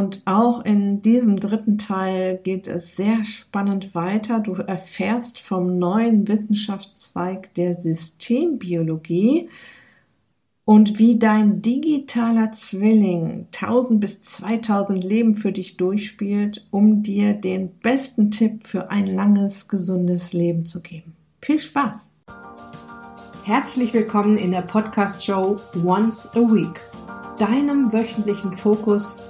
Und auch in diesem dritten Teil geht es sehr spannend weiter. Du erfährst vom neuen Wissenschaftszweig der Systembiologie und wie dein digitaler Zwilling 1000 bis 2000 Leben für dich durchspielt, um dir den besten Tipp für ein langes, gesundes Leben zu geben. Viel Spaß! Herzlich willkommen in der Podcast-Show Once a Week, deinem wöchentlichen Fokus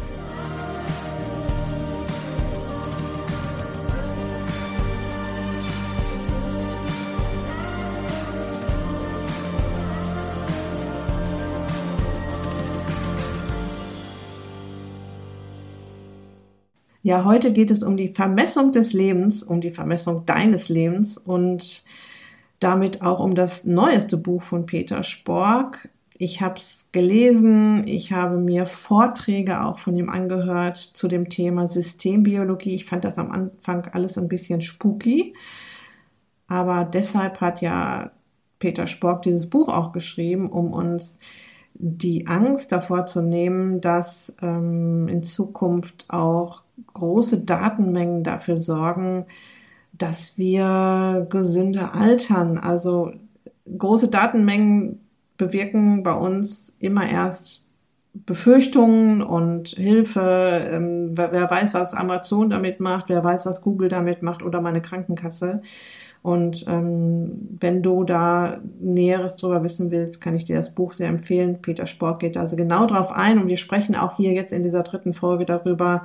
Ja, heute geht es um die Vermessung des Lebens, um die Vermessung deines Lebens und damit auch um das neueste Buch von Peter Spork. Ich habe es gelesen, ich habe mir Vorträge auch von ihm angehört zu dem Thema Systembiologie. Ich fand das am Anfang alles ein bisschen spooky, aber deshalb hat ja Peter Spork dieses Buch auch geschrieben, um uns die Angst davor zu nehmen, dass ähm, in Zukunft auch große Datenmengen dafür sorgen, dass wir gesünder altern. Also große Datenmengen bewirken bei uns immer erst Befürchtungen und Hilfe. Ähm, wer, wer, weiß, was Amazon damit macht, wer weiß, was Google damit macht oder meine Krankenkasse. Und ähm, wenn du da Näheres drüber wissen willst, kann ich dir das Buch sehr empfehlen. Peter Sport geht also genau drauf ein und wir sprechen auch hier jetzt in dieser dritten Folge darüber,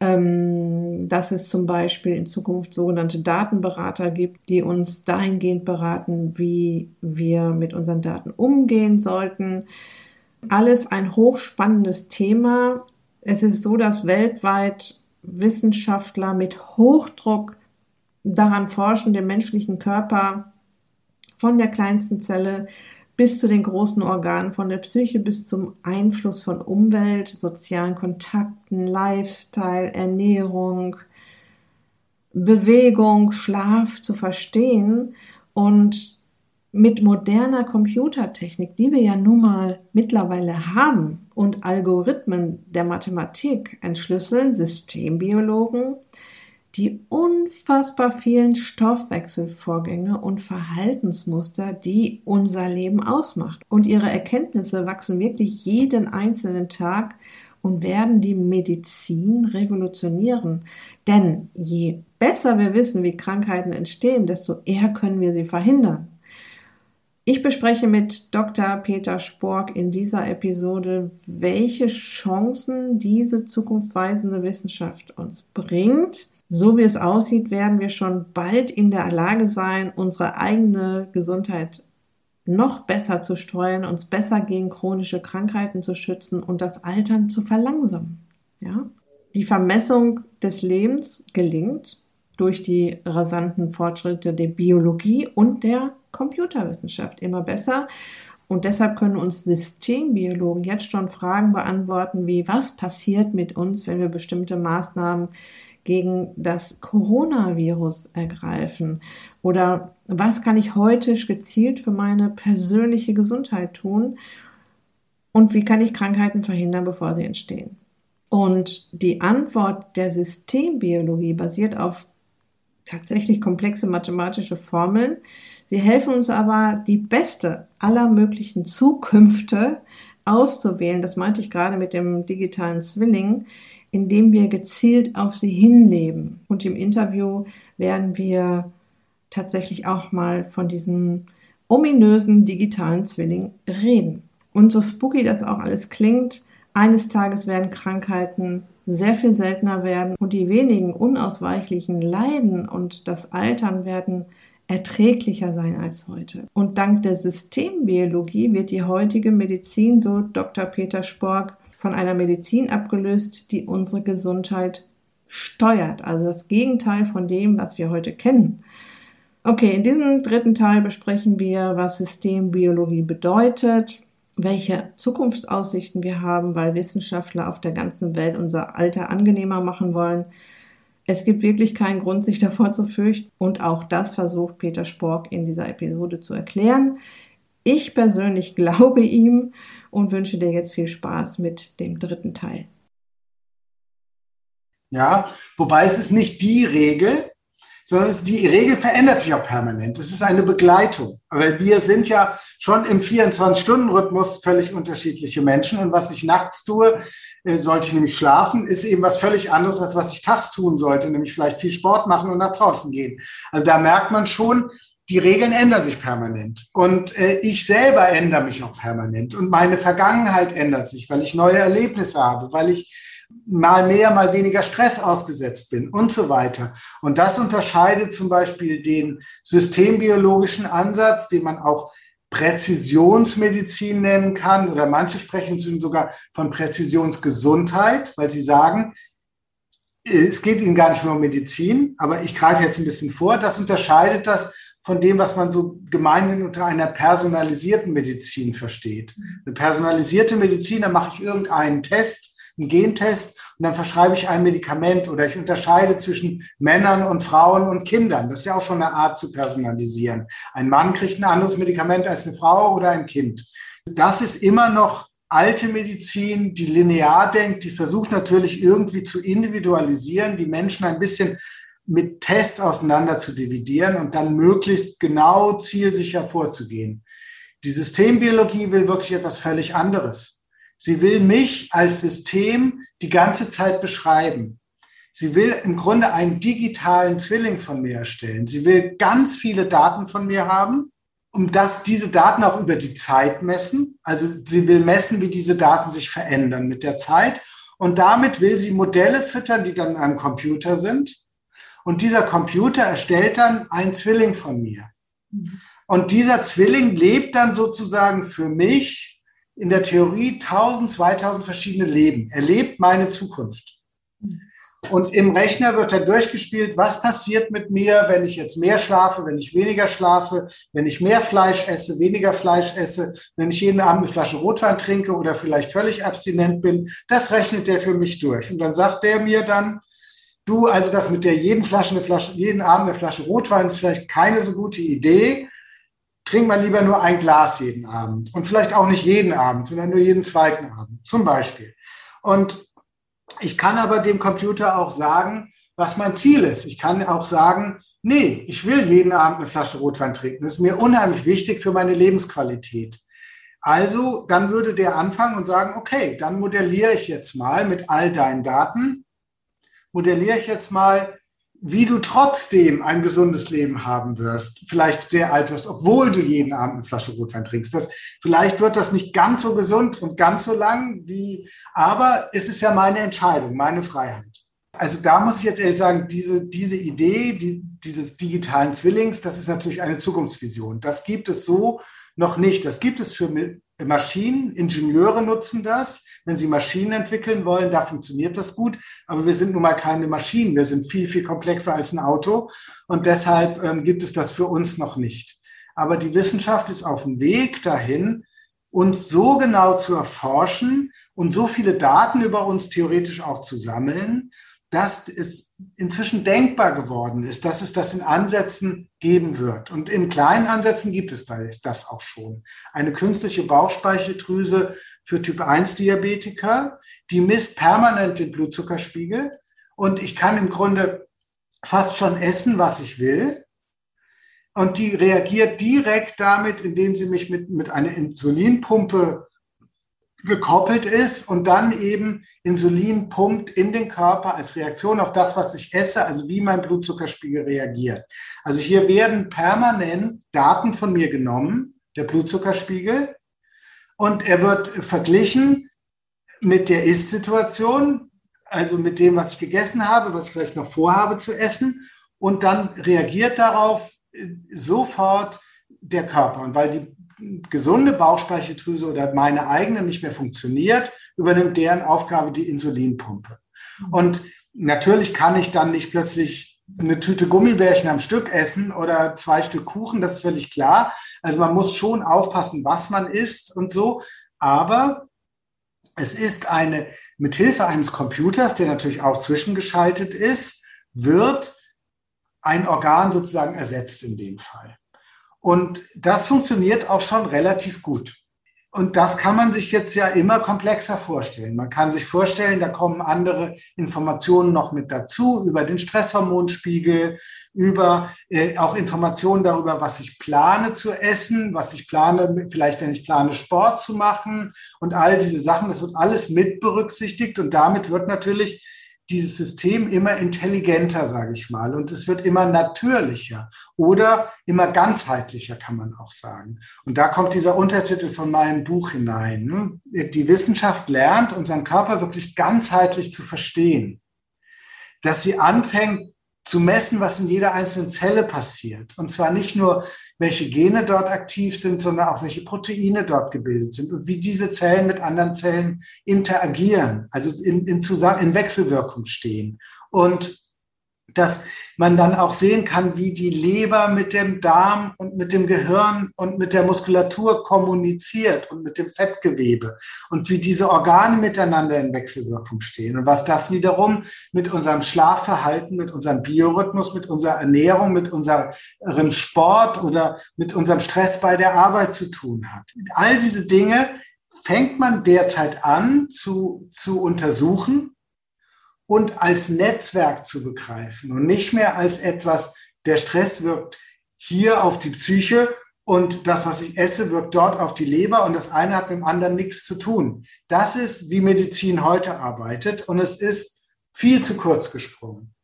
ähm, dass es zum Beispiel in Zukunft sogenannte Datenberater gibt, die uns dahingehend beraten, wie wir mit unseren Daten umgehen sollten. Alles ein hochspannendes Thema. Es ist so, dass weltweit Wissenschaftler mit Hochdruck daran forschen, den menschlichen Körper von der kleinsten Zelle bis zu den großen Organen, von der Psyche bis zum Einfluss von Umwelt, sozialen Kontakten, Lifestyle, Ernährung, Bewegung, Schlaf zu verstehen. Und mit moderner Computertechnik, die wir ja nun mal mittlerweile haben und Algorithmen der Mathematik entschlüsseln Systembiologen die unfassbar vielen Stoffwechselvorgänge und Verhaltensmuster, die unser Leben ausmacht. Und ihre Erkenntnisse wachsen wirklich jeden einzelnen Tag und werden die Medizin revolutionieren. Denn je besser wir wissen, wie Krankheiten entstehen, desto eher können wir sie verhindern. Ich bespreche mit Dr. Peter Spork in dieser Episode, welche Chancen diese zukunftsweisende Wissenschaft uns bringt so wie es aussieht, werden wir schon bald in der Lage sein, unsere eigene Gesundheit noch besser zu steuern, uns besser gegen chronische Krankheiten zu schützen und das Altern zu verlangsamen. Ja? Die Vermessung des Lebens gelingt durch die rasanten Fortschritte der Biologie und der Computerwissenschaft immer besser. Und deshalb können uns Systembiologen jetzt schon Fragen beantworten, wie was passiert mit uns, wenn wir bestimmte Maßnahmen gegen das Coronavirus ergreifen? Oder was kann ich heute gezielt für meine persönliche Gesundheit tun? Und wie kann ich Krankheiten verhindern, bevor sie entstehen? Und die Antwort der Systembiologie basiert auf tatsächlich komplexe mathematische Formeln. Sie helfen uns aber, die beste aller möglichen Zukünfte auszuwählen. Das meinte ich gerade mit dem digitalen Zwilling, indem wir gezielt auf sie hinleben. Und im Interview werden wir tatsächlich auch mal von diesem ominösen digitalen Zwilling reden. Und so spooky das auch alles klingt, eines Tages werden Krankheiten sehr viel seltener werden und die wenigen unausweichlichen Leiden und das Altern werden erträglicher sein als heute. Und dank der Systembiologie wird die heutige Medizin, so Dr. Peter Spork, von einer Medizin abgelöst, die unsere Gesundheit steuert. Also das Gegenteil von dem, was wir heute kennen. Okay, in diesem dritten Teil besprechen wir, was Systembiologie bedeutet, welche Zukunftsaussichten wir haben, weil Wissenschaftler auf der ganzen Welt unser Alter angenehmer machen wollen. Es gibt wirklich keinen Grund, sich davor zu fürchten. Und auch das versucht Peter Spork in dieser Episode zu erklären. Ich persönlich glaube ihm und wünsche dir jetzt viel Spaß mit dem dritten Teil. Ja, wobei es ist nicht die Regel, sondern die Regel verändert sich auch permanent. Es ist eine Begleitung. Weil wir sind ja schon im 24-Stunden-Rhythmus völlig unterschiedliche Menschen. Und was ich nachts tue, äh, sollte ich nämlich schlafen, ist eben was völlig anderes, als was ich tags tun sollte, nämlich vielleicht viel Sport machen und nach draußen gehen. Also da merkt man schon, die Regeln ändern sich permanent. Und äh, ich selber ändere mich auch permanent. Und meine Vergangenheit ändert sich, weil ich neue Erlebnisse habe, weil ich mal mehr, mal weniger Stress ausgesetzt bin und so weiter. Und das unterscheidet zum Beispiel den systembiologischen Ansatz, den man auch Präzisionsmedizin nennen kann, oder manche sprechen sogar von Präzisionsgesundheit, weil sie sagen, es geht ihnen gar nicht mehr um Medizin, aber ich greife jetzt ein bisschen vor. Das unterscheidet das von dem, was man so gemeinhin unter einer personalisierten Medizin versteht. Eine personalisierte Medizin, da mache ich irgendeinen Test, einen Gentest und dann verschreibe ich ein Medikament oder ich unterscheide zwischen Männern und Frauen und Kindern. Das ist ja auch schon eine Art zu personalisieren. Ein Mann kriegt ein anderes Medikament als eine Frau oder ein Kind. Das ist immer noch alte Medizin, die linear denkt, die versucht natürlich irgendwie zu individualisieren, die Menschen ein bisschen mit Tests auseinander zu dividieren und dann möglichst genau zielsicher vorzugehen. Die Systembiologie will wirklich etwas völlig anderes. Sie will mich als System die ganze Zeit beschreiben. Sie will im Grunde einen digitalen Zwilling von mir erstellen. Sie will ganz viele Daten von mir haben, um dass diese Daten auch über die Zeit messen. Also sie will messen, wie diese Daten sich verändern mit der Zeit. Und damit will sie Modelle füttern, die dann einem Computer sind. Und dieser Computer erstellt dann einen Zwilling von mir. Und dieser Zwilling lebt dann sozusagen für mich in der Theorie 1000, 2000 verschiedene Leben. Er lebt meine Zukunft. Und im Rechner wird dann durchgespielt, was passiert mit mir, wenn ich jetzt mehr schlafe, wenn ich weniger schlafe, wenn ich mehr Fleisch esse, weniger Fleisch esse, wenn ich jeden Abend eine Flasche Rotwein trinke oder vielleicht völlig abstinent bin. Das rechnet der für mich durch. Und dann sagt der mir dann, du, also das mit der jeden Flasche eine Flasche, jeden Abend eine Flasche Rotwein ist vielleicht keine so gute Idee trink mal lieber nur ein Glas jeden Abend und vielleicht auch nicht jeden Abend, sondern nur jeden zweiten Abend zum Beispiel. Und ich kann aber dem Computer auch sagen, was mein Ziel ist. Ich kann auch sagen, nee, ich will jeden Abend eine Flasche Rotwein trinken. Das ist mir unheimlich wichtig für meine Lebensqualität. Also dann würde der anfangen und sagen, okay, dann modelliere ich jetzt mal mit all deinen Daten, modelliere ich jetzt mal wie du trotzdem ein gesundes Leben haben wirst, vielleicht sehr alt wirst, obwohl du jeden Abend eine Flasche Rotwein trinkst. Das, vielleicht wird das nicht ganz so gesund und ganz so lang wie, aber es ist ja meine Entscheidung, meine Freiheit. Also da muss ich jetzt ehrlich sagen, diese, diese Idee die, dieses digitalen Zwillings, das ist natürlich eine Zukunftsvision. Das gibt es so noch nicht. Das gibt es für Maschinen. Ingenieure nutzen das. Wenn sie Maschinen entwickeln wollen, da funktioniert das gut. Aber wir sind nun mal keine Maschinen. Wir sind viel, viel komplexer als ein Auto. Und deshalb ähm, gibt es das für uns noch nicht. Aber die Wissenschaft ist auf dem Weg dahin, uns so genau zu erforschen und so viele Daten über uns theoretisch auch zu sammeln, dass es inzwischen denkbar geworden ist, dass es das in Ansätzen geben wird. Und in kleinen Ansätzen gibt es das auch schon. Eine künstliche Bauchspeicheldrüse für Typ-1-Diabetiker, die misst permanent den Blutzuckerspiegel. Und ich kann im Grunde fast schon essen, was ich will. Und die reagiert direkt damit, indem sie mich mit, mit einer Insulinpumpe gekoppelt ist und dann eben Insulin pumpt in den Körper als Reaktion auf das, was ich esse, also wie mein Blutzuckerspiegel reagiert. Also hier werden permanent Daten von mir genommen, der Blutzuckerspiegel, und er wird verglichen mit der Ist-Situation, also mit dem, was ich gegessen habe, was ich vielleicht noch vorhabe zu essen, und dann reagiert darauf sofort der Körper. Und weil die gesunde Bauchspeicheldrüse oder meine eigene nicht mehr funktioniert, übernimmt deren Aufgabe die Insulinpumpe. Und natürlich kann ich dann nicht plötzlich eine Tüte Gummibärchen am Stück essen oder zwei Stück Kuchen, das ist völlig klar. Also man muss schon aufpassen, was man isst und so. Aber es ist eine, mit Hilfe eines Computers, der natürlich auch zwischengeschaltet ist, wird ein Organ sozusagen ersetzt in dem Fall. Und das funktioniert auch schon relativ gut. Und das kann man sich jetzt ja immer komplexer vorstellen. Man kann sich vorstellen, da kommen andere Informationen noch mit dazu über den Stresshormonspiegel, über äh, auch Informationen darüber, was ich plane zu essen, was ich plane, vielleicht wenn ich plane, Sport zu machen und all diese Sachen. Das wird alles mit berücksichtigt und damit wird natürlich dieses System immer intelligenter, sage ich mal, und es wird immer natürlicher oder immer ganzheitlicher, kann man auch sagen. Und da kommt dieser Untertitel von meinem Buch hinein. Ne? Die Wissenschaft lernt, unseren Körper wirklich ganzheitlich zu verstehen, dass sie anfängt, zu messen, was in jeder einzelnen Zelle passiert. Und zwar nicht nur, welche Gene dort aktiv sind, sondern auch welche Proteine dort gebildet sind und wie diese Zellen mit anderen Zellen interagieren, also in, in, Zusammen in Wechselwirkung stehen. Und dass man dann auch sehen kann, wie die Leber mit dem Darm und mit dem Gehirn und mit der Muskulatur kommuniziert und mit dem Fettgewebe und wie diese Organe miteinander in Wechselwirkung stehen und was das wiederum mit unserem Schlafverhalten, mit unserem Biorhythmus, mit unserer Ernährung, mit unserem Sport oder mit unserem Stress bei der Arbeit zu tun hat. All diese Dinge fängt man derzeit an zu, zu untersuchen und als Netzwerk zu begreifen und nicht mehr als etwas, der Stress wirkt hier auf die Psyche und das, was ich esse, wirkt dort auf die Leber und das eine hat mit dem anderen nichts zu tun. Das ist, wie Medizin heute arbeitet und es ist viel zu kurz gesprungen.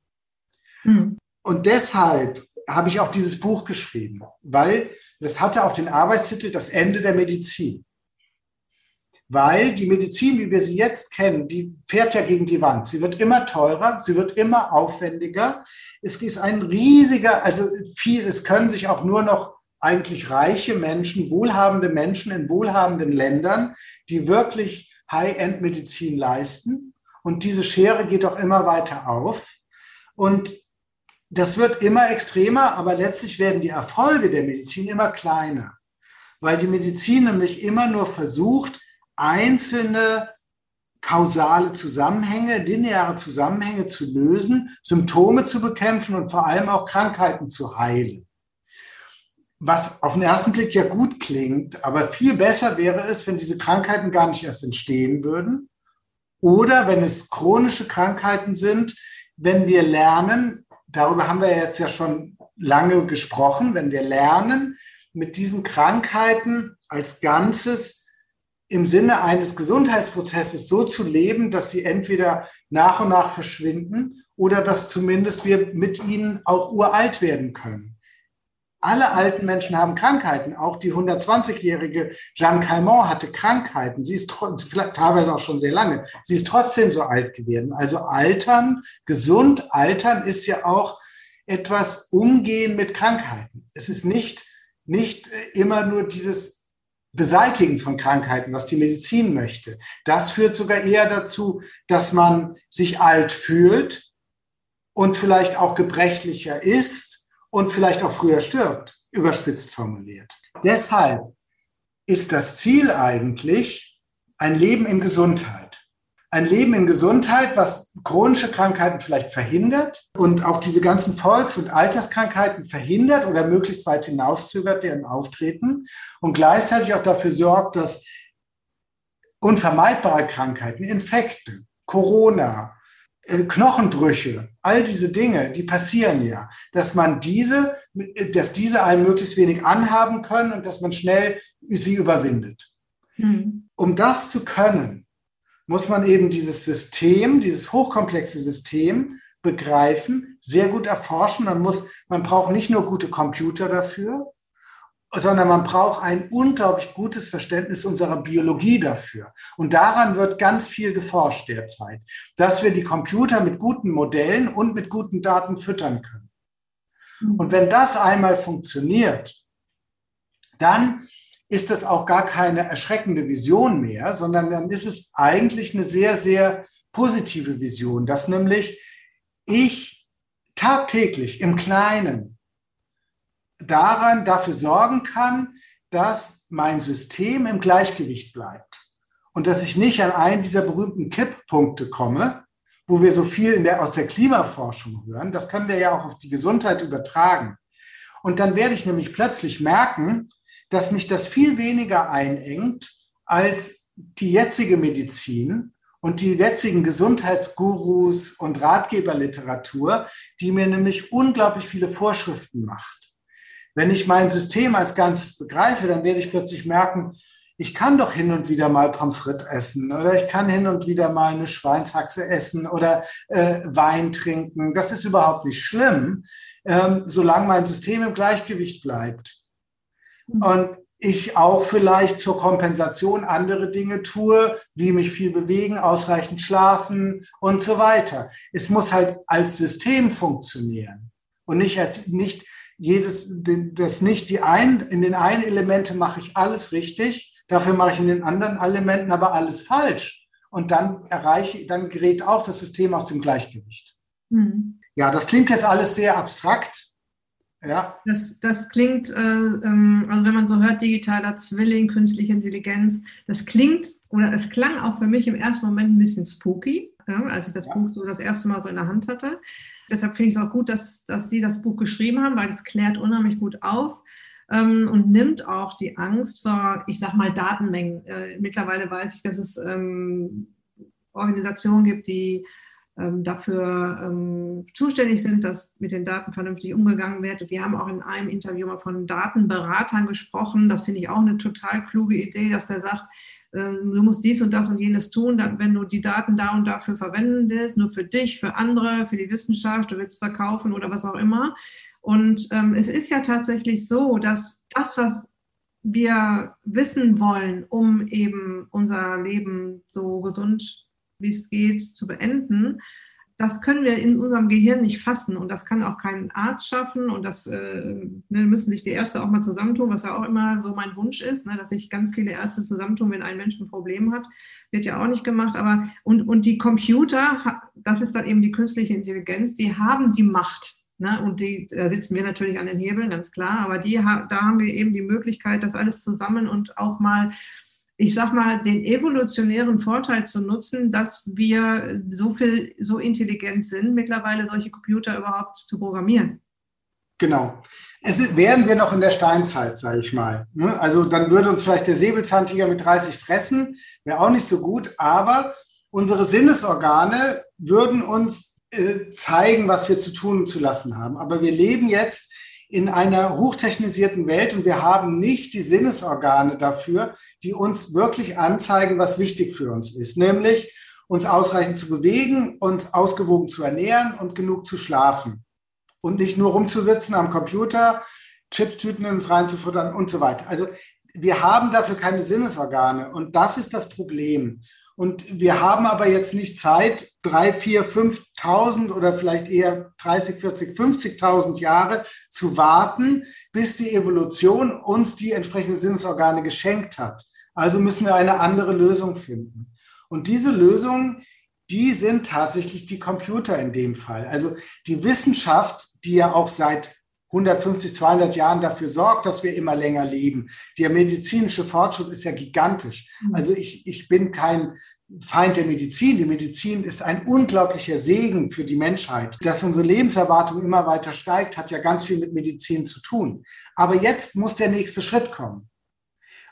Mhm. Und deshalb habe ich auch dieses Buch geschrieben, weil das hatte auch den Arbeitstitel Das Ende der Medizin weil die Medizin, wie wir sie jetzt kennen, die fährt ja gegen die Wand. Sie wird immer teurer, sie wird immer aufwendiger. Es ist ein riesiger, also viel, es können sich auch nur noch eigentlich reiche Menschen, wohlhabende Menschen in wohlhabenden Ländern, die wirklich High-End-Medizin leisten. Und diese Schere geht auch immer weiter auf. Und das wird immer extremer, aber letztlich werden die Erfolge der Medizin immer kleiner, weil die Medizin nämlich immer nur versucht, einzelne kausale Zusammenhänge, lineare Zusammenhänge zu lösen, Symptome zu bekämpfen und vor allem auch Krankheiten zu heilen. Was auf den ersten Blick ja gut klingt, aber viel besser wäre es, wenn diese Krankheiten gar nicht erst entstehen würden. Oder wenn es chronische Krankheiten sind, wenn wir lernen, darüber haben wir jetzt ja schon lange gesprochen, wenn wir lernen, mit diesen Krankheiten als Ganzes im Sinne eines Gesundheitsprozesses so zu leben, dass sie entweder nach und nach verschwinden oder dass zumindest wir mit ihnen auch uralt werden können. Alle alten Menschen haben Krankheiten. Auch die 120-jährige Jeanne Calment hatte Krankheiten. Sie ist teilweise auch schon sehr lange. Sie ist trotzdem so alt geworden. Also altern, gesund altern ist ja auch etwas Umgehen mit Krankheiten. Es ist nicht, nicht immer nur dieses Beseitigen von Krankheiten, was die Medizin möchte. Das führt sogar eher dazu, dass man sich alt fühlt und vielleicht auch gebrechlicher ist und vielleicht auch früher stirbt, überspitzt formuliert. Deshalb ist das Ziel eigentlich ein Leben in Gesundheit ein Leben in Gesundheit, was chronische Krankheiten vielleicht verhindert und auch diese ganzen Volks- und Alterskrankheiten verhindert oder möglichst weit hinauszögert, deren Auftreten und gleichzeitig auch dafür sorgt, dass unvermeidbare Krankheiten, Infekte, Corona, äh, Knochenbrüche, all diese Dinge, die passieren ja, dass man diese, dass diese einen möglichst wenig anhaben können und dass man schnell sie überwindet. Mhm. Um das zu können, muss man eben dieses System, dieses hochkomplexe System begreifen, sehr gut erforschen. Man muss, man braucht nicht nur gute Computer dafür, sondern man braucht ein unglaublich gutes Verständnis unserer Biologie dafür. Und daran wird ganz viel geforscht derzeit, dass wir die Computer mit guten Modellen und mit guten Daten füttern können. Und wenn das einmal funktioniert, dann ist das auch gar keine erschreckende Vision mehr, sondern dann ist es eigentlich eine sehr, sehr positive Vision, dass nämlich ich tagtäglich im Kleinen daran dafür sorgen kann, dass mein System im Gleichgewicht bleibt und dass ich nicht an einen dieser berühmten Kipppunkte komme, wo wir so viel der, aus der Klimaforschung hören. Das können wir ja auch auf die Gesundheit übertragen. Und dann werde ich nämlich plötzlich merken, dass mich das viel weniger einengt als die jetzige Medizin und die jetzigen Gesundheitsgurus und Ratgeberliteratur, die mir nämlich unglaublich viele Vorschriften macht. Wenn ich mein System als Ganzes begreife, dann werde ich plötzlich merken, ich kann doch hin und wieder mal Pommes frites essen oder ich kann hin und wieder mal eine Schweinshaxe essen oder äh, Wein trinken. Das ist überhaupt nicht schlimm, ähm, solange mein System im Gleichgewicht bleibt. Mhm. Und ich auch vielleicht zur Kompensation andere Dinge tue, wie mich viel bewegen, ausreichend schlafen und so weiter. Es muss halt als System funktionieren und nicht als nicht jedes, das nicht die einen, in den einen Elemente mache ich alles richtig Dafür mache ich in den anderen Elementen aber alles falsch. Und dann erreiche, dann gerät auch das System aus dem Gleichgewicht. Mhm. Ja, das klingt jetzt alles sehr abstrakt. Ja. Das, das klingt, äh, ähm, also wenn man so hört, digitaler Zwilling, künstliche Intelligenz, das klingt oder es klang auch für mich im ersten Moment ein bisschen spooky, ja, als ich das ja. Buch so das erste Mal so in der Hand hatte. Deshalb finde ich es auch gut, dass, dass Sie das Buch geschrieben haben, weil es klärt unheimlich gut auf ähm, und nimmt auch die Angst vor, ich sag mal, Datenmengen. Äh, mittlerweile weiß ich, dass es ähm, Organisationen gibt, die dafür ähm, zuständig sind, dass mit den Daten vernünftig umgegangen wird. Die haben auch in einem Interview mal von Datenberatern gesprochen. Das finde ich auch eine total kluge Idee, dass er sagt, ähm, du musst dies und das und jenes tun, wenn du die Daten da und dafür verwenden willst, nur für dich, für andere, für die Wissenschaft, du willst verkaufen oder was auch immer. Und ähm, es ist ja tatsächlich so, dass das, was wir wissen wollen, um eben unser Leben so gesund wie es geht zu beenden, das können wir in unserem Gehirn nicht fassen und das kann auch kein Arzt schaffen und das äh, ne, müssen sich die Ärzte auch mal zusammentun, was ja auch immer so mein Wunsch ist, ne, dass sich ganz viele Ärzte zusammentun, wenn ein Mensch ein Problem hat, wird ja auch nicht gemacht, aber und, und die Computer, das ist dann eben die künstliche Intelligenz, die haben die Macht, Ne? Und die da sitzen wir natürlich an den Hebeln, ganz klar. Aber die, da haben wir eben die Möglichkeit, das alles zusammen und auch mal, ich sag mal, den evolutionären Vorteil zu nutzen, dass wir so viel, so intelligent sind, mittlerweile solche Computer überhaupt zu programmieren. Genau. Es wären wir noch in der Steinzeit, sage ich mal. Ne? Also dann würde uns vielleicht der Säbelzahntiger mit 30 fressen, wäre auch nicht so gut, aber unsere Sinnesorgane würden uns äh, zeigen, was wir zu tun und zu lassen haben. Aber wir leben jetzt in einer hochtechnisierten Welt und wir haben nicht die Sinnesorgane dafür, die uns wirklich anzeigen, was wichtig für uns ist, nämlich uns ausreichend zu bewegen, uns ausgewogen zu ernähren und genug zu schlafen. Und nicht nur rumzusitzen am Computer, Chipstüten ins reinzufuttern und so weiter. Also wir haben dafür keine Sinnesorgane und das ist das Problem. Und wir haben aber jetzt nicht Zeit, drei, vier, 5.000 oder vielleicht eher 30, 40, 50.000 Jahre zu warten, bis die Evolution uns die entsprechenden Sinnesorgane geschenkt hat. Also müssen wir eine andere Lösung finden. Und diese Lösung, die sind tatsächlich die Computer in dem Fall. Also die Wissenschaft, die ja auch seit 150, 200 Jahren dafür sorgt, dass wir immer länger leben. Der medizinische Fortschritt ist ja gigantisch. Mhm. Also ich, ich bin kein Feind der Medizin. Die Medizin ist ein unglaublicher Segen für die Menschheit. Dass unsere Lebenserwartung immer weiter steigt, hat ja ganz viel mit Medizin zu tun. Aber jetzt muss der nächste Schritt kommen.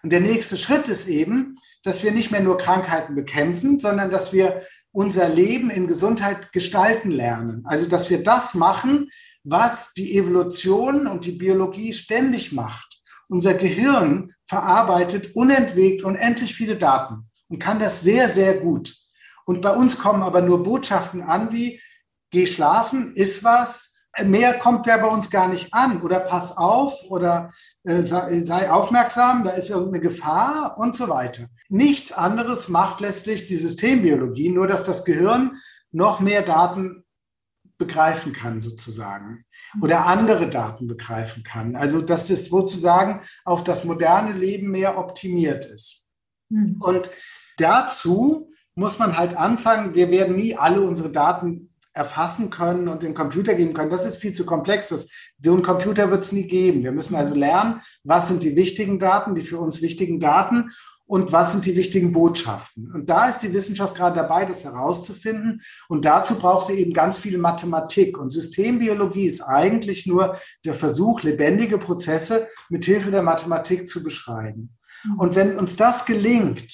Und der nächste Schritt ist eben, dass wir nicht mehr nur Krankheiten bekämpfen, sondern dass wir unser Leben in Gesundheit gestalten lernen. Also dass wir das machen, was die Evolution und die Biologie ständig macht. Unser Gehirn verarbeitet unentwegt unendlich viele Daten und kann das sehr, sehr gut. Und bei uns kommen aber nur Botschaften an wie, geh schlafen, iss was, mehr kommt ja bei uns gar nicht an oder pass auf oder äh, sei, sei aufmerksam, da ist irgendeine Gefahr und so weiter. Nichts anderes macht letztlich die Systembiologie, nur dass das Gehirn noch mehr Daten begreifen kann sozusagen oder andere Daten begreifen kann. Also dass das sozusagen auf das moderne Leben mehr optimiert ist. Mhm. Und dazu muss man halt anfangen, wir werden nie alle unsere Daten erfassen können und den Computer geben können. Das ist viel zu komplex. Das, so einen Computer wird es nie geben. Wir müssen also lernen, was sind die wichtigen Daten, die für uns wichtigen Daten und was sind die wichtigen Botschaften. Und da ist die Wissenschaft gerade dabei, das herauszufinden. Und dazu braucht sie eben ganz viel Mathematik. Und Systembiologie ist eigentlich nur der Versuch, lebendige Prozesse mit Hilfe der Mathematik zu beschreiben. Und wenn uns das gelingt,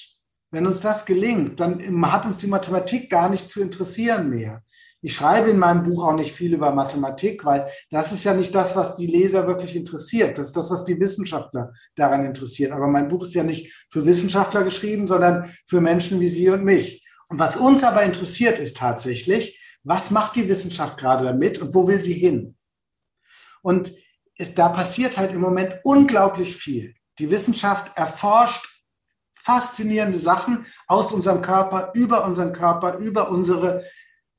wenn uns das gelingt, dann hat uns die Mathematik gar nicht zu interessieren mehr. Ich schreibe in meinem Buch auch nicht viel über Mathematik, weil das ist ja nicht das, was die Leser wirklich interessiert. Das ist das, was die Wissenschaftler daran interessiert. Aber mein Buch ist ja nicht für Wissenschaftler geschrieben, sondern für Menschen wie Sie und mich. Und was uns aber interessiert, ist tatsächlich, was macht die Wissenschaft gerade damit und wo will sie hin? Und es, da passiert halt im Moment unglaublich viel. Die Wissenschaft erforscht faszinierende Sachen aus unserem Körper, über unseren Körper, über unsere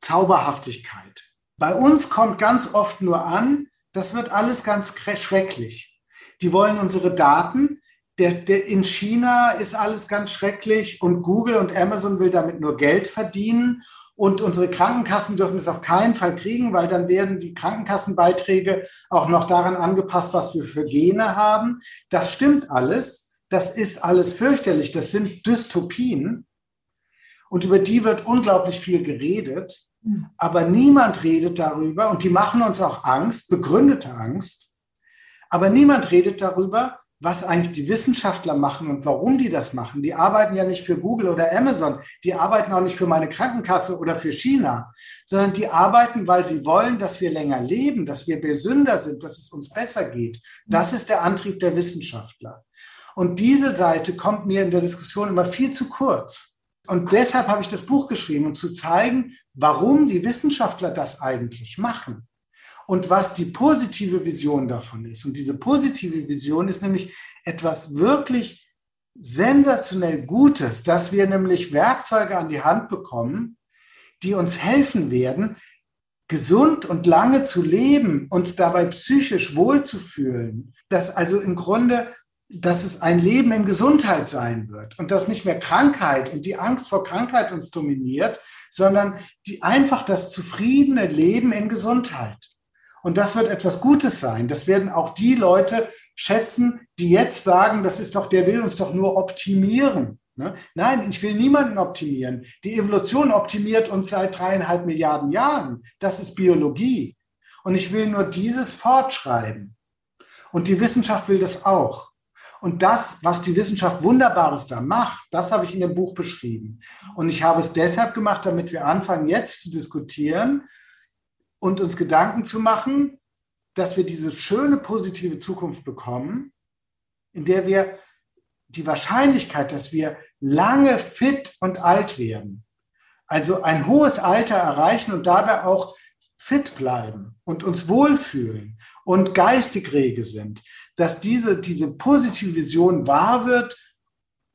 Zauberhaftigkeit. Bei uns kommt ganz oft nur an, das wird alles ganz schrecklich. Die wollen unsere Daten. Der, der, in China ist alles ganz schrecklich und Google und Amazon will damit nur Geld verdienen. Und unsere Krankenkassen dürfen es auf keinen Fall kriegen, weil dann werden die Krankenkassenbeiträge auch noch daran angepasst, was wir für Gene haben. Das stimmt alles. Das ist alles fürchterlich. Das sind Dystopien. Und über die wird unglaublich viel geredet. Aber niemand redet darüber und die machen uns auch Angst, begründete Angst. Aber niemand redet darüber, was eigentlich die Wissenschaftler machen und warum die das machen. Die arbeiten ja nicht für Google oder Amazon, die arbeiten auch nicht für meine Krankenkasse oder für China, sondern die arbeiten, weil sie wollen, dass wir länger leben, dass wir gesünder sind, dass es uns besser geht. Das ist der Antrieb der Wissenschaftler. Und diese Seite kommt mir in der Diskussion immer viel zu kurz. Und deshalb habe ich das Buch geschrieben, um zu zeigen, warum die Wissenschaftler das eigentlich machen und was die positive Vision davon ist. Und diese positive Vision ist nämlich etwas wirklich sensationell Gutes, dass wir nämlich Werkzeuge an die Hand bekommen, die uns helfen werden, gesund und lange zu leben, uns dabei psychisch wohlzufühlen, dass also im Grunde dass es ein Leben in Gesundheit sein wird und dass nicht mehr Krankheit und die Angst vor Krankheit uns dominiert, sondern die, einfach das zufriedene Leben in Gesundheit. Und das wird etwas Gutes sein. Das werden auch die Leute schätzen, die jetzt sagen, das ist doch, der will uns doch nur optimieren. Ne? Nein, ich will niemanden optimieren. Die Evolution optimiert uns seit dreieinhalb Milliarden Jahren. Das ist Biologie. Und ich will nur dieses fortschreiben. Und die Wissenschaft will das auch. Und das, was die Wissenschaft Wunderbares da macht, das habe ich in dem Buch beschrieben. Und ich habe es deshalb gemacht, damit wir anfangen, jetzt zu diskutieren und uns Gedanken zu machen, dass wir diese schöne positive Zukunft bekommen, in der wir die Wahrscheinlichkeit, dass wir lange fit und alt werden, also ein hohes Alter erreichen und dabei auch fit bleiben und uns wohlfühlen und geistig rege sind, dass diese, diese positive Vision wahr wird,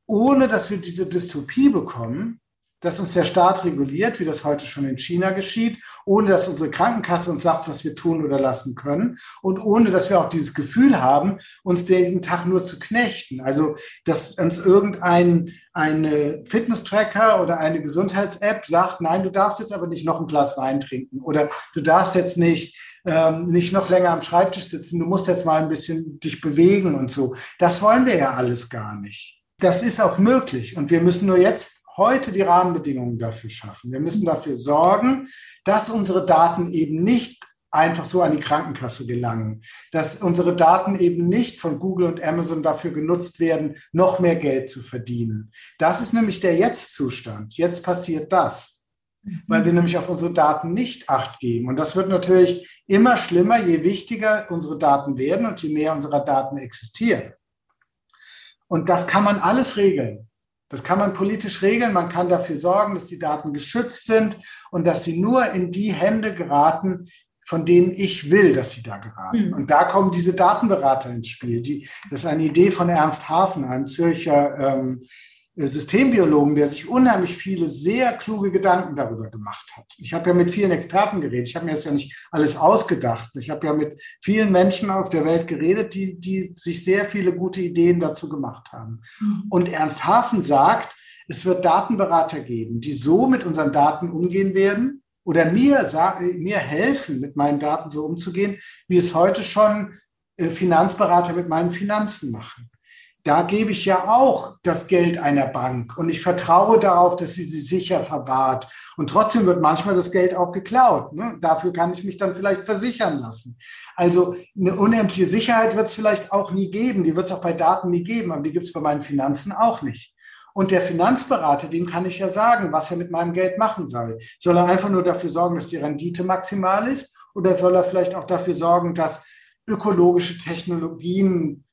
ohne dass wir diese Dystopie bekommen, dass uns der Staat reguliert, wie das heute schon in China geschieht, ohne dass unsere Krankenkasse uns sagt, was wir tun oder lassen können und ohne dass wir auch dieses Gefühl haben, uns jeden Tag nur zu knechten. Also, dass uns irgendein eine Fitness-Tracker oder eine Gesundheits-App sagt, nein, du darfst jetzt aber nicht noch ein Glas Wein trinken oder du darfst jetzt nicht ähm, nicht noch länger am Schreibtisch sitzen, du musst jetzt mal ein bisschen dich bewegen und so. Das wollen wir ja alles gar nicht. Das ist auch möglich und wir müssen nur jetzt heute die Rahmenbedingungen dafür schaffen. Wir müssen dafür sorgen, dass unsere Daten eben nicht einfach so an die Krankenkasse gelangen, dass unsere Daten eben nicht von Google und Amazon dafür genutzt werden, noch mehr Geld zu verdienen. Das ist nämlich der Jetzt-Zustand. Jetzt passiert das weil wir nämlich auf unsere Daten nicht acht geben. Und das wird natürlich immer schlimmer, je wichtiger unsere Daten werden und je mehr unserer Daten existieren. Und das kann man alles regeln. Das kann man politisch regeln. Man kann dafür sorgen, dass die Daten geschützt sind und dass sie nur in die Hände geraten, von denen ich will, dass sie da geraten. Mhm. Und da kommen diese Datenberater ins Spiel. Die, das ist eine Idee von Ernst Hafen, einem Zürcher ähm, äh, Systembiologen, der sich unheimlich viele sehr kluge Gedanken darüber gemacht hat. Ich habe ja mit vielen Experten geredet. Ich habe mir das ja nicht alles ausgedacht. Ich habe ja mit vielen Menschen auf der Welt geredet, die, die sich sehr viele gute Ideen dazu gemacht haben. Mhm. Und Ernst Hafen sagt, es wird Datenberater geben, die so mit unseren Daten umgehen werden oder mir, mir helfen, mit meinen Daten so umzugehen, wie es heute schon äh, Finanzberater mit meinen Finanzen machen da gebe ich ja auch das Geld einer Bank und ich vertraue darauf, dass sie sie sicher verwahrt. Und trotzdem wird manchmal das Geld auch geklaut. Ne? Dafür kann ich mich dann vielleicht versichern lassen. Also eine unendliche Sicherheit wird es vielleicht auch nie geben. Die wird es auch bei Daten nie geben, aber die gibt es bei meinen Finanzen auch nicht. Und der Finanzberater, dem kann ich ja sagen, was er mit meinem Geld machen soll. Soll er einfach nur dafür sorgen, dass die Rendite maximal ist? Oder soll er vielleicht auch dafür sorgen, dass ökologische Technologien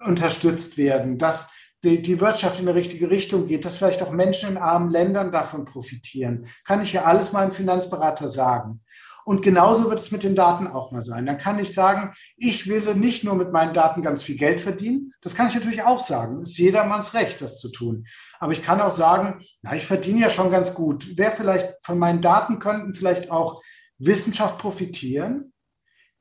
unterstützt werden, dass die, die Wirtschaft in die richtige Richtung geht, dass vielleicht auch Menschen in armen Ländern davon profitieren. Kann ich ja alles meinem Finanzberater sagen. Und genauso wird es mit den Daten auch mal sein. Dann kann ich sagen, ich will nicht nur mit meinen Daten ganz viel Geld verdienen. Das kann ich natürlich auch sagen. Ist jedermanns Recht, das zu tun. Aber ich kann auch sagen, na, ich verdiene ja schon ganz gut. Wer vielleicht von meinen Daten könnten vielleicht auch Wissenschaft profitieren.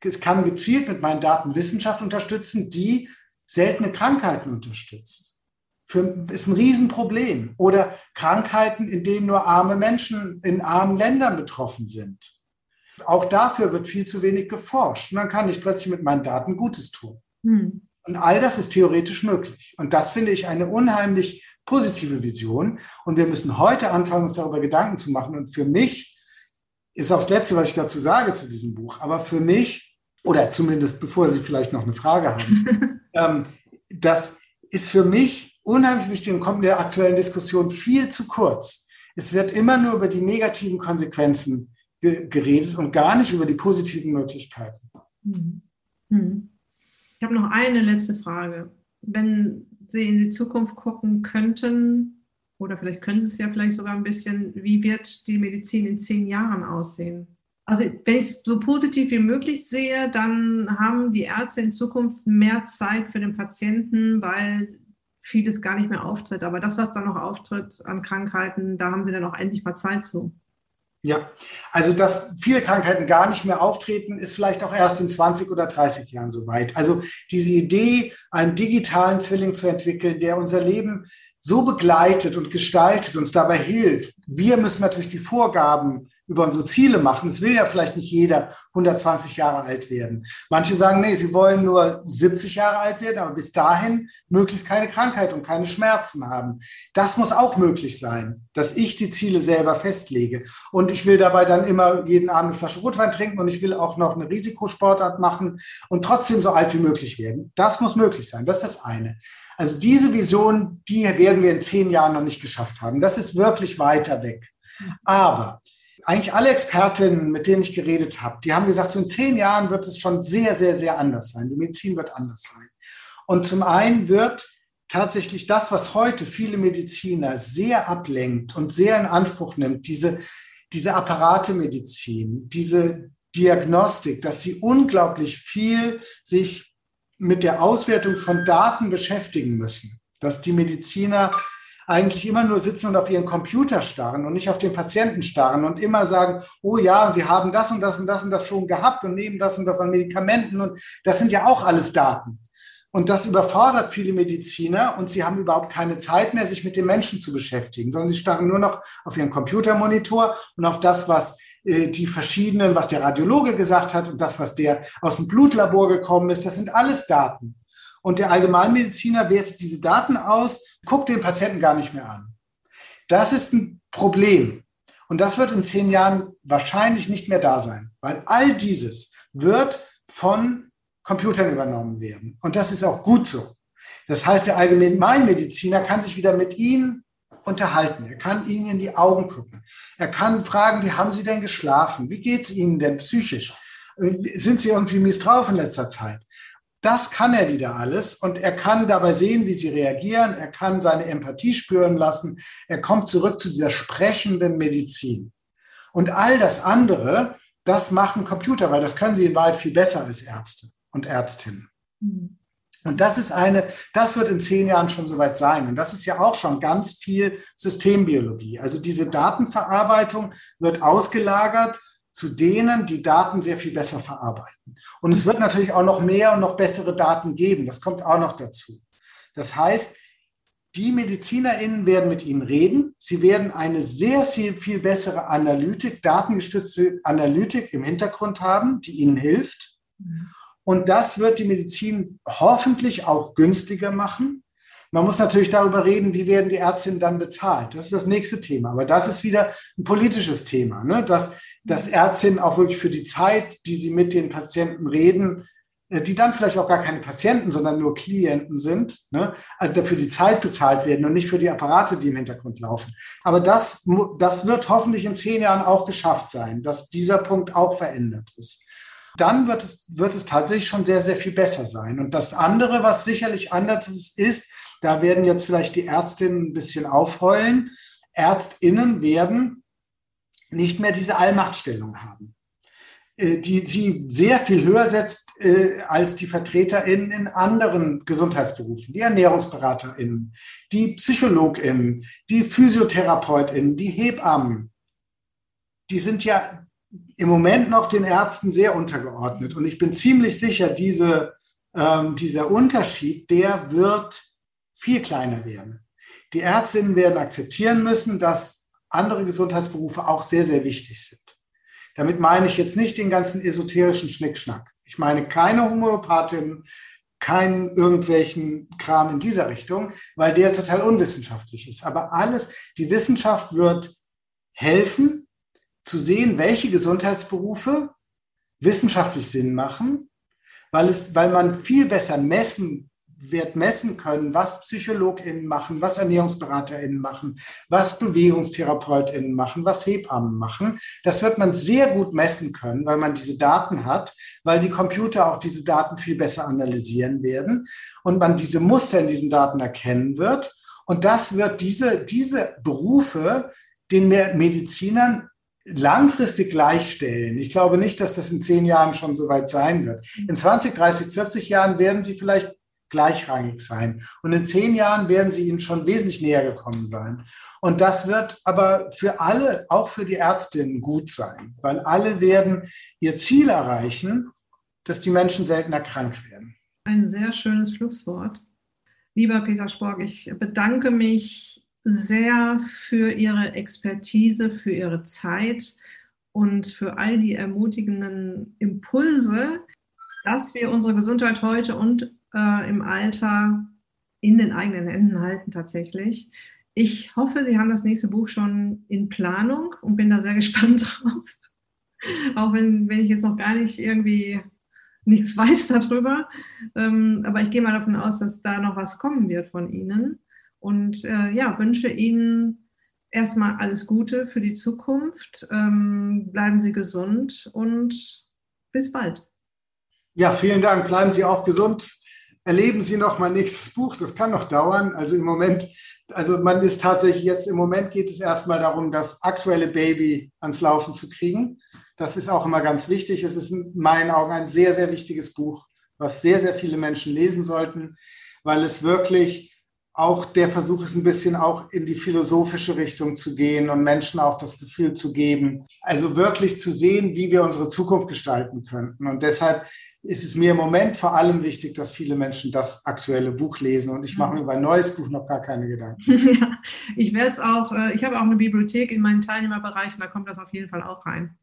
Es kann gezielt mit meinen Daten Wissenschaft unterstützen, die seltene Krankheiten unterstützt. Für, ist ein Riesenproblem. Oder Krankheiten, in denen nur arme Menschen in armen Ländern betroffen sind. Auch dafür wird viel zu wenig geforscht. Und dann kann ich plötzlich mit meinen Daten Gutes tun. Hm. Und all das ist theoretisch möglich. Und das finde ich eine unheimlich positive Vision. Und wir müssen heute anfangen, uns darüber Gedanken zu machen. Und für mich ist auch das Letzte, was ich dazu sage zu diesem Buch. Aber für mich, oder zumindest bevor Sie vielleicht noch eine Frage haben, ähm, das ist für mich unheimlich wichtig und kommt in der aktuellen Diskussion viel zu kurz. Es wird immer nur über die negativen Konsequenzen ge geredet und gar nicht über die positiven Möglichkeiten. Hm. Hm. Ich habe noch eine letzte Frage. Wenn Sie in die Zukunft gucken könnten, oder vielleicht können Sie es ja vielleicht sogar ein bisschen, wie wird die Medizin in zehn Jahren aussehen? Also wenn ich es so positiv wie möglich sehe, dann haben die Ärzte in Zukunft mehr Zeit für den Patienten, weil vieles gar nicht mehr auftritt. Aber das, was dann noch auftritt an Krankheiten, da haben sie dann auch endlich mal Zeit zu. Ja, also dass viele Krankheiten gar nicht mehr auftreten, ist vielleicht auch erst in 20 oder 30 Jahren soweit. Also diese Idee, einen digitalen Zwilling zu entwickeln, der unser Leben so begleitet und gestaltet, uns dabei hilft. Wir müssen natürlich die Vorgaben über unsere Ziele machen. Es will ja vielleicht nicht jeder 120 Jahre alt werden. Manche sagen, nee, sie wollen nur 70 Jahre alt werden, aber bis dahin möglichst keine Krankheit und keine Schmerzen haben. Das muss auch möglich sein, dass ich die Ziele selber festlege. Und ich will dabei dann immer jeden Abend eine Flasche Rotwein trinken und ich will auch noch eine Risikosportart machen und trotzdem so alt wie möglich werden. Das muss möglich sein. Das ist das eine. Also diese Vision, die werden wir in zehn Jahren noch nicht geschafft haben. Das ist wirklich weiter weg. Aber eigentlich alle Expertinnen, mit denen ich geredet habe, die haben gesagt, so in zehn Jahren wird es schon sehr, sehr, sehr anders sein. Die Medizin wird anders sein. Und zum einen wird tatsächlich das, was heute viele Mediziner sehr ablenkt und sehr in Anspruch nimmt, diese, diese Apparatemedizin, diese Diagnostik, dass sie unglaublich viel sich mit der Auswertung von Daten beschäftigen müssen, dass die Mediziner eigentlich immer nur sitzen und auf ihren Computer starren und nicht auf den Patienten starren und immer sagen, oh ja, sie haben das und das und das und das schon gehabt und nehmen das und das an Medikamenten und das sind ja auch alles Daten. Und das überfordert viele Mediziner und sie haben überhaupt keine Zeit mehr, sich mit den Menschen zu beschäftigen, sondern sie starren nur noch auf ihren Computermonitor und auf das, was äh, die verschiedenen, was der Radiologe gesagt hat und das, was der aus dem Blutlabor gekommen ist. Das sind alles Daten. Und der Allgemeinmediziner wertet diese Daten aus, guckt den Patienten gar nicht mehr an. Das ist ein Problem. Und das wird in zehn Jahren wahrscheinlich nicht mehr da sein, weil all dieses wird von Computern übernommen werden. Und das ist auch gut so. Das heißt, der Allgemeinmediziner kann sich wieder mit Ihnen unterhalten. Er kann Ihnen in die Augen gucken. Er kann fragen, wie haben Sie denn geschlafen? Wie geht es Ihnen denn psychisch? Sind Sie irgendwie mies drauf in letzter Zeit? Das kann er wieder alles und er kann dabei sehen, wie sie reagieren. Er kann seine Empathie spüren lassen. Er kommt zurück zu dieser sprechenden Medizin. Und all das andere, das machen Computer, weil das können sie in Wahrheit viel besser als Ärzte und Ärztinnen. Mhm. Und das ist eine, das wird in zehn Jahren schon soweit sein. Und das ist ja auch schon ganz viel Systembiologie. Also diese Datenverarbeitung wird ausgelagert zu denen, die Daten sehr viel besser verarbeiten. Und es wird natürlich auch noch mehr und noch bessere Daten geben. Das kommt auch noch dazu. Das heißt, die MedizinerInnen werden mit Ihnen reden. Sie werden eine sehr viel, viel bessere Analytik, datengestützte Analytik im Hintergrund haben, die Ihnen hilft. Und das wird die Medizin hoffentlich auch günstiger machen, Man muss natürlich darüber reden, wie werden die Ärztinnen dann bezahlt. Das ist das nächste Thema. Aber das ist wieder ein politisches Thema, ne? dass, dass Ärztinnen auch wirklich für die Zeit, die sie mit den Patienten reden, äh, die dann vielleicht auch gar keine Patienten, sondern nur Klienten sind, ne, also für die Zeit bezahlt werden und nicht für die Apparate, die im Hintergrund laufen. Aber das, das wird hoffentlich in zehn Jahren auch geschafft sein, dass dieser Punkt auch verändert ist. Dann wird es, wird es tatsächlich schon sehr, sehr viel besser sein. Und das andere, was sicherlich anders ist, ist, da werden jetzt vielleicht die Ärztinnen ein bisschen aufheulen. Ärztinnen werden nicht mehr diese Allmachtstellung haben. Äh, die sie sehr viel höher setzt äh, als die VertreterInnen in anderen Gesundheitsberufen, die ErnährungsberaterInnen, die PsychologInnen, die PhysiotherapeutInnen, die Hebammen. Die sind ja im Moment noch den Ärzten sehr untergeordnet. Und ich bin ziemlich sicher, diese, ähm, dieser Unterschied, der wird viel kleiner werden. Die Ärztinnen werden akzeptieren müssen, dass andere Gesundheitsberufe auch sehr, sehr wichtig sind. Damit meine ich jetzt nicht den ganzen esoterischen Schnickschnack. Ich meine keine Homöopathin, keinen irgendwelchen Kram in dieser Richtung, weil der total unwissenschaftlich ist. Aber alles, die Wissenschaft wird helfen, zu sehen, welche Gesundheitsberufe wissenschaftlich Sinn machen, weil es, weil man viel besser messen wird messen können, was PsychologInnen machen, was ErnährungsberaterInnen machen, was BewegungstherapeutInnen machen, was Hebammen machen. Das wird man sehr gut messen können, weil man diese Daten hat, weil die Computer auch diese Daten viel besser analysieren werden und man diese Muster in diesen Daten erkennen wird. Und das wird diese, diese Berufe den Medizinern langfristig gleichstellen. Ich glaube nicht, dass das in zehn Jahren schon so weit sein wird. In 20, 30, 40 Jahren werden sie vielleicht gleichrangig sein. Und in zehn Jahren werden sie ihnen schon wesentlich näher gekommen sein. Und das wird aber für alle, auch für die Ärztinnen, gut sein, weil alle werden ihr Ziel erreichen, dass die Menschen seltener krank werden. Ein sehr schönes Schlusswort. Lieber Peter Spork, ich bedanke mich sehr für Ihre Expertise, für Ihre Zeit und für all die ermutigenden Impulse, dass wir unsere Gesundheit heute und äh, im Alter in den eigenen Händen halten tatsächlich. Ich hoffe, Sie haben das nächste Buch schon in Planung und bin da sehr gespannt drauf. Auch wenn, wenn ich jetzt noch gar nicht irgendwie nichts weiß darüber. Ähm, aber ich gehe mal davon aus, dass da noch was kommen wird von Ihnen. Und äh, ja, wünsche Ihnen erstmal alles Gute für die Zukunft. Ähm, bleiben Sie gesund und bis bald. Ja, vielen Dank. Bleiben Sie auch gesund erleben Sie noch mein nächstes Buch. Das kann noch dauern. Also im Moment, also man ist tatsächlich jetzt im Moment geht es erstmal darum, das aktuelle Baby ans Laufen zu kriegen. Das ist auch immer ganz wichtig. Es ist in meinen Augen ein sehr, sehr wichtiges Buch, was sehr, sehr viele Menschen lesen sollten, weil es wirklich auch der Versuch ist, ein bisschen auch in die philosophische Richtung zu gehen und Menschen auch das Gefühl zu geben, also wirklich zu sehen, wie wir unsere Zukunft gestalten könnten. Und deshalb ist es mir im Moment vor allem wichtig, dass viele Menschen das aktuelle Buch lesen. Und ich mache mir über ein neues Buch noch gar keine Gedanken. ja, ich werde es auch, äh, ich habe auch eine Bibliothek in meinen Teilnehmerbereichen, da kommt das auf jeden Fall auch rein.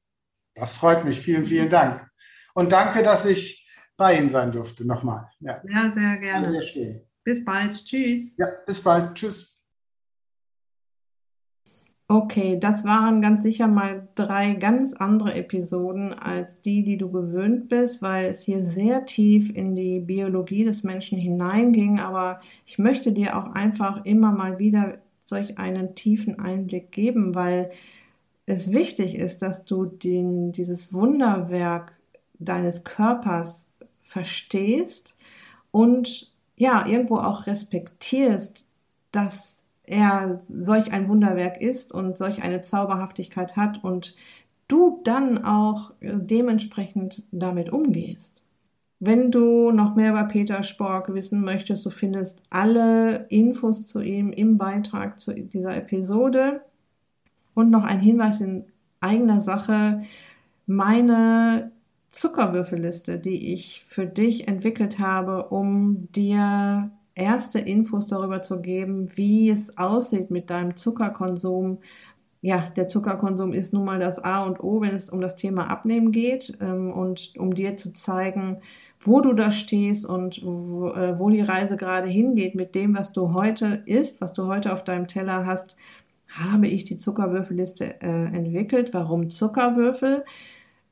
Das freut mich. Vielen, vielen Dank. Und danke, dass ich bei Ihnen sein durfte. Nochmal. Ja, ja sehr gerne. Sehr schön. Bis bald. Tschüss. Ja, bis bald. Tschüss. Okay, das waren ganz sicher mal drei ganz andere Episoden als die, die du gewöhnt bist, weil es hier sehr tief in die Biologie des Menschen hineinging. Aber ich möchte dir auch einfach immer mal wieder solch einen tiefen Einblick geben, weil es wichtig ist, dass du den, dieses Wunderwerk deines Körpers verstehst und ja, irgendwo auch respektierst, dass er solch ein Wunderwerk ist und solch eine Zauberhaftigkeit hat und du dann auch äh, dementsprechend damit umgehst. Wenn du noch mehr über Peter Spork wissen möchtest, du findest alle Infos zu ihm im Beitrag zu dieser Episode. Und noch ein Hinweis in eigener Sache. Meine Zuckerwürfelliste, die ich für dich entwickelt habe, um dir erste Infos darüber zu geben, wie es aussieht mit deinem Zuckerkonsum, ja, der Zuckerkonsum ist nun mal das A und O, wenn es um das Thema Abnehmen geht ähm, und um dir zu zeigen, wo du da stehst und wo, äh, wo die Reise gerade hingeht mit dem, was du heute isst, was du heute auf deinem Teller hast, habe ich die Zuckerwürfelliste äh, entwickelt. Warum Zuckerwürfel?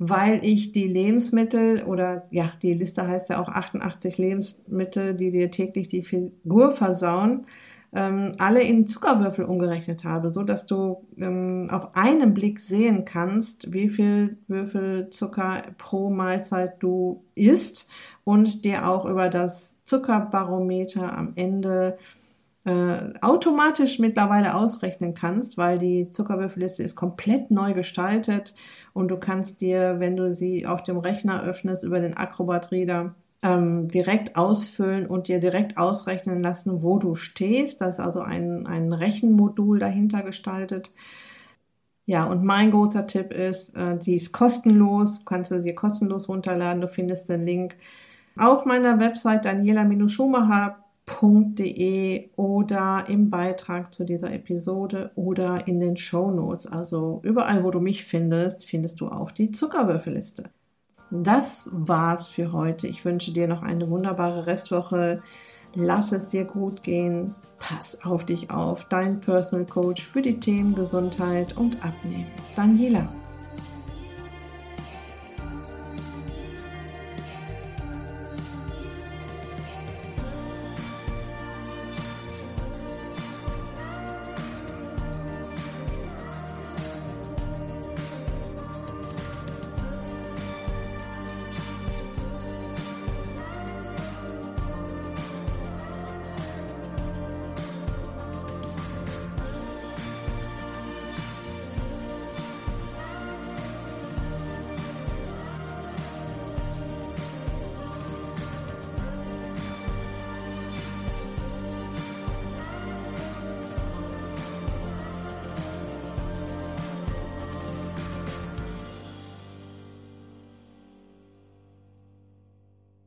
Weil ich die Lebensmittel oder ja, die Liste heißt ja auch 88 Lebensmittel, die dir täglich die Figur versauen, ähm, alle in Zuckerwürfel umgerechnet habe, so dass du ähm, auf einen Blick sehen kannst, wie viel Würfel Zucker pro Mahlzeit du isst und dir auch über das Zuckerbarometer am Ende äh, automatisch mittlerweile ausrechnen kannst, weil die Zuckerwürfelliste ist komplett neu gestaltet und du kannst dir, wenn du sie auf dem Rechner öffnest über den Acrobat Reader, ähm, direkt ausfüllen und dir direkt ausrechnen lassen, wo du stehst. Da ist also ein, ein Rechenmodul dahinter gestaltet. Ja, und mein großer Tipp ist, äh, die ist kostenlos, du kannst sie dir kostenlos runterladen. Du findest den Link auf meiner Website daniela-schumacher.de oder im Beitrag zu dieser Episode oder in den Show Notes. Also überall, wo du mich findest, findest du auch die Zuckerwürfelliste. Das war's für heute. Ich wünsche dir noch eine wunderbare Restwoche. Lass es dir gut gehen. Pass auf dich auf. Dein Personal Coach für die Themen Gesundheit und Abnehmen. Daniela.